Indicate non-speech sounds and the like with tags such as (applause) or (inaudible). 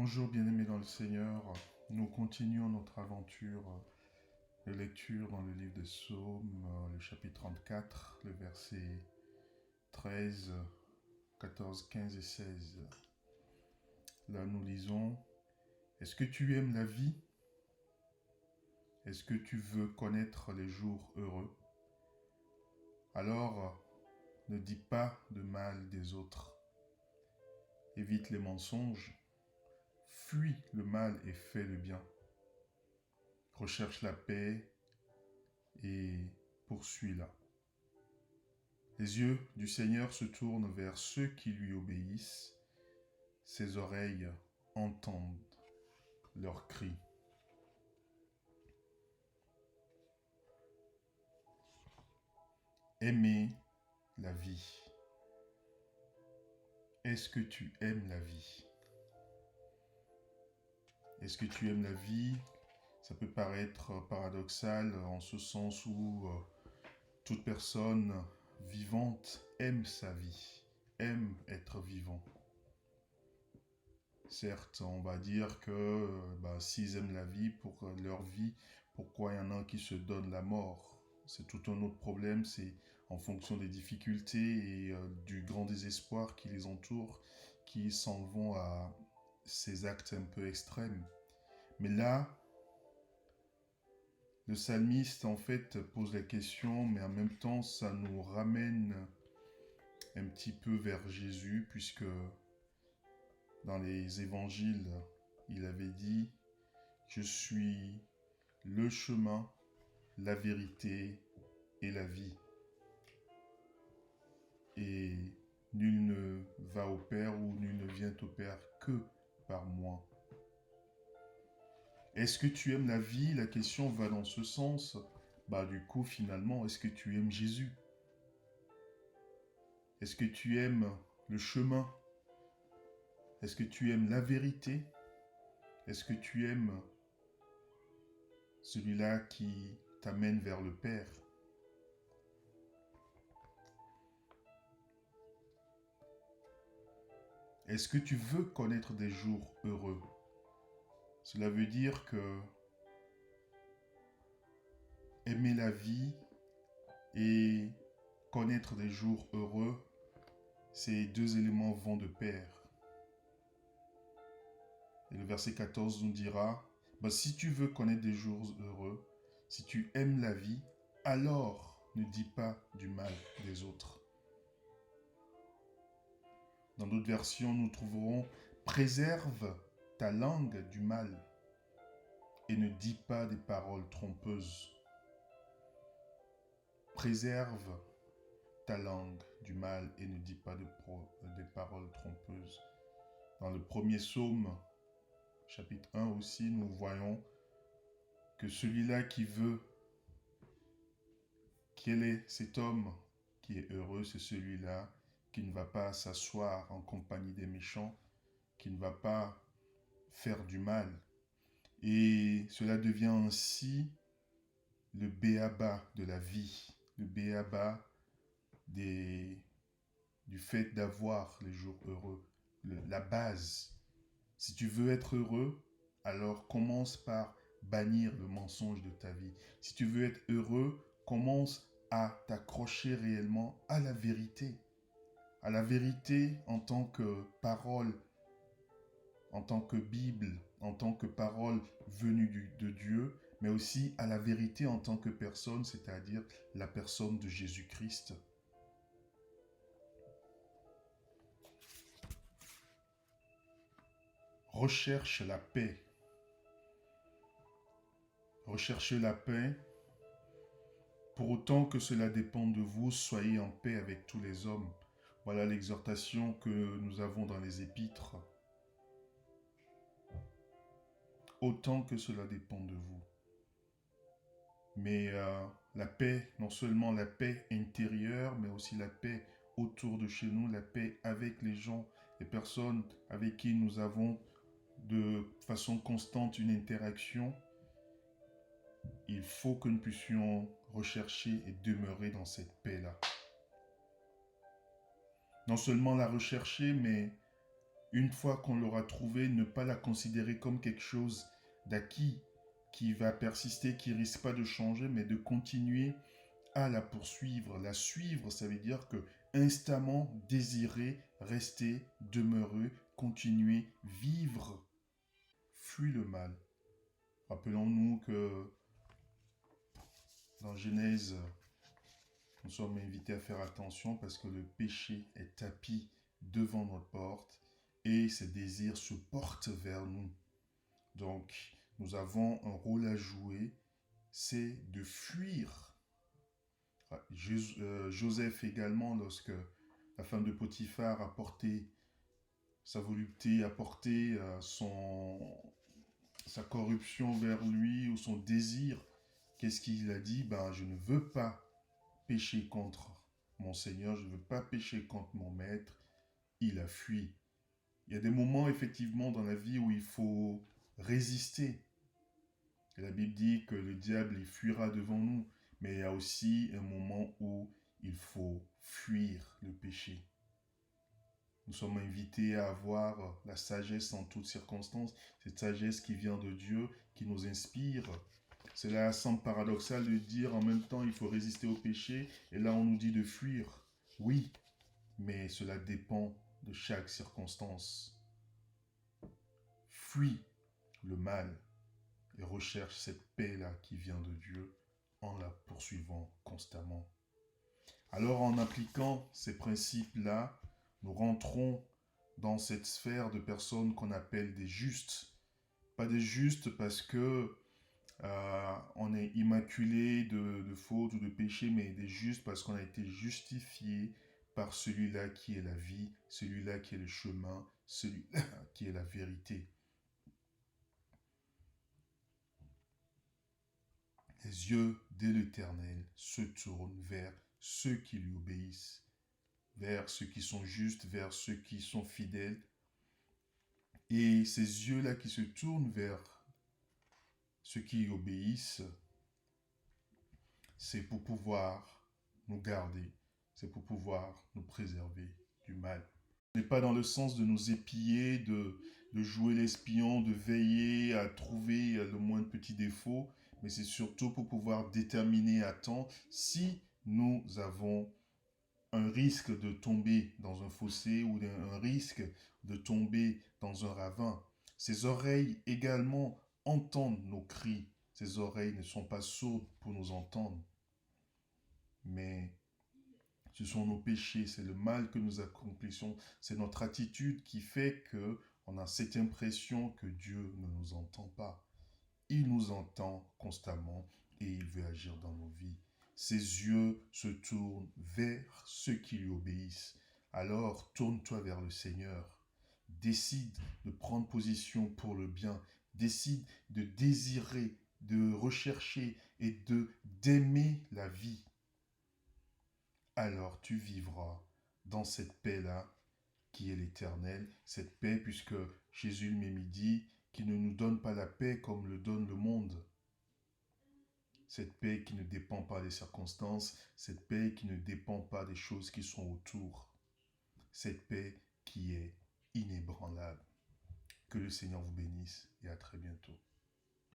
Bonjour bien-aimés dans le Seigneur, nous continuons notre aventure de lecture dans le livre des Psaumes, le chapitre 34, le verset 13, 14, 15 et 16. Là nous lisons, Est-ce que tu aimes la vie? Est-ce que tu veux connaître les jours heureux? Alors ne dis pas de mal des autres. Évite les mensonges Fuis le mal et fais le bien. Recherche la paix et poursuis-la. Les yeux du Seigneur se tournent vers ceux qui lui obéissent. Ses oreilles entendent leurs cris. Aimer la vie. Est-ce que tu aimes la vie? Est-ce que tu aimes la vie? Ça peut paraître paradoxal en ce sens où euh, toute personne vivante aime sa vie, aime être vivant. Certes, on va dire que euh, bah, s'ils aiment la vie pour leur vie, pourquoi il y en a qui se donnent la mort? C'est tout un autre problème, c'est en fonction des difficultés et euh, du grand désespoir qui les entoure, qui s'en vont à, ces actes un peu extrêmes. Mais là, le psalmiste, en fait, pose la question, mais en même temps, ça nous ramène un petit peu vers Jésus, puisque dans les évangiles, il avait dit, je suis le chemin, la vérité et la vie. Et nul ne va au Père ou nul ne vient au Père que par moi. Est-ce que tu aimes la vie? La question va dans ce sens. Bah du coup finalement, est-ce que tu aimes Jésus? Est-ce que tu aimes le chemin? Est-ce que tu aimes la vérité? Est-ce que tu aimes celui-là qui t'amène vers le Père? Est-ce que tu veux connaître des jours heureux? Cela veut dire que aimer la vie et connaître des jours heureux, ces deux éléments vont de pair. Et le verset 14 nous dira, bah, si tu veux connaître des jours heureux, si tu aimes la vie, alors ne dis pas du mal des autres. Dans d'autres versions, nous trouverons Préserve ta langue du mal et ne dis pas des paroles trompeuses. Préserve ta langue du mal et ne dis pas de des paroles trompeuses. Dans le premier psaume, chapitre 1 aussi, nous voyons que celui-là qui veut, quel est cet homme qui est heureux, c'est celui-là qui ne va pas s'asseoir en compagnie des méchants, qui ne va pas faire du mal. Et cela devient ainsi le béaba de la vie, le béaba des, du fait d'avoir les jours heureux, la base. Si tu veux être heureux, alors commence par bannir le mensonge de ta vie. Si tu veux être heureux, commence à t'accrocher réellement à la vérité à la vérité en tant que parole, en tant que Bible, en tant que parole venue de Dieu, mais aussi à la vérité en tant que personne, c'est-à-dire la personne de Jésus-Christ. Recherche la paix. Recherchez la paix. Pour autant que cela dépend de vous, soyez en paix avec tous les hommes. Voilà l'exhortation que nous avons dans les épîtres. Autant que cela dépend de vous. Mais euh, la paix, non seulement la paix intérieure, mais aussi la paix autour de chez nous, la paix avec les gens, les personnes avec qui nous avons de façon constante une interaction, il faut que nous puissions rechercher et demeurer dans cette paix-là non seulement la rechercher, mais une fois qu'on l'aura trouvée, ne pas la considérer comme quelque chose d'acquis qui va persister, qui risque pas de changer, mais de continuer à la poursuivre. La suivre, ça veut dire que instamment désirer, rester, demeurer, continuer, vivre. Fuis le mal. Rappelons-nous que dans Genèse, nous sommes invités à faire attention parce que le péché est tapis devant notre porte et ses désirs se portent vers nous. Donc, nous avons un rôle à jouer, c'est de fuir. Ah, euh, Joseph également, lorsque la femme de Potiphar a porté sa volupté, a porté euh, son, sa corruption vers lui ou son désir, qu'est-ce qu'il a dit? Ben, je ne veux pas pécher contre mon Seigneur, je ne veux pas pécher contre mon Maître. Il a fui. Il y a des moments effectivement dans la vie où il faut résister. la Bible dit que le diable il fuira devant nous, mais il y a aussi un moment où il faut fuir le péché. Nous sommes invités à avoir la sagesse en toutes circonstances, cette sagesse qui vient de Dieu, qui nous inspire. Cela semble paradoxal de dire en même temps il faut résister au péché, et là on nous dit de fuir. Oui, mais cela dépend de chaque circonstance. Fuis le mal et recherche cette paix-là qui vient de Dieu en la poursuivant constamment. Alors en appliquant ces principes-là, nous rentrons dans cette sphère de personnes qu'on appelle des justes. Pas des justes parce que euh, on est immaculé de, de faute ou de péché, mais des justes parce qu'on a été justifié celui-là qui est la vie, celui-là qui est le chemin, celui-là (laughs) qui est la vérité. Les yeux de l'Éternel se tournent vers ceux qui lui obéissent, vers ceux qui sont justes, vers ceux qui sont fidèles. Et ces yeux-là qui se tournent vers ceux qui obéissent, c'est pour pouvoir nous garder, c'est pour pouvoir nous préserver du mal. Ce n'est pas dans le sens de nous épier, de, de jouer l'espion, de veiller à trouver le moindre petit défaut, mais c'est surtout pour pouvoir déterminer à temps si nous avons un risque de tomber dans un fossé ou un risque de tomber dans un ravin. Ces oreilles également entendent nos cris. Ces oreilles ne sont pas sourdes pour nous entendre. Mais ce sont nos péchés, c'est le mal que nous accomplissons, c'est notre attitude qui fait que on a cette impression que Dieu ne nous entend pas. Il nous entend constamment et il veut agir dans nos vies. Ses yeux se tournent vers ceux qui lui obéissent. Alors tourne-toi vers le Seigneur. Décide de prendre position pour le bien. Décide de désirer, de rechercher et de d'aimer la vie. Alors tu vivras dans cette paix-là qui est l'éternel, cette paix puisque Jésus lui dit qui ne nous donne pas la paix comme le donne le monde. Cette paix qui ne dépend pas des circonstances, cette paix qui ne dépend pas des choses qui sont autour. Cette paix qui est inébranlable. Que le Seigneur vous bénisse et à très bientôt.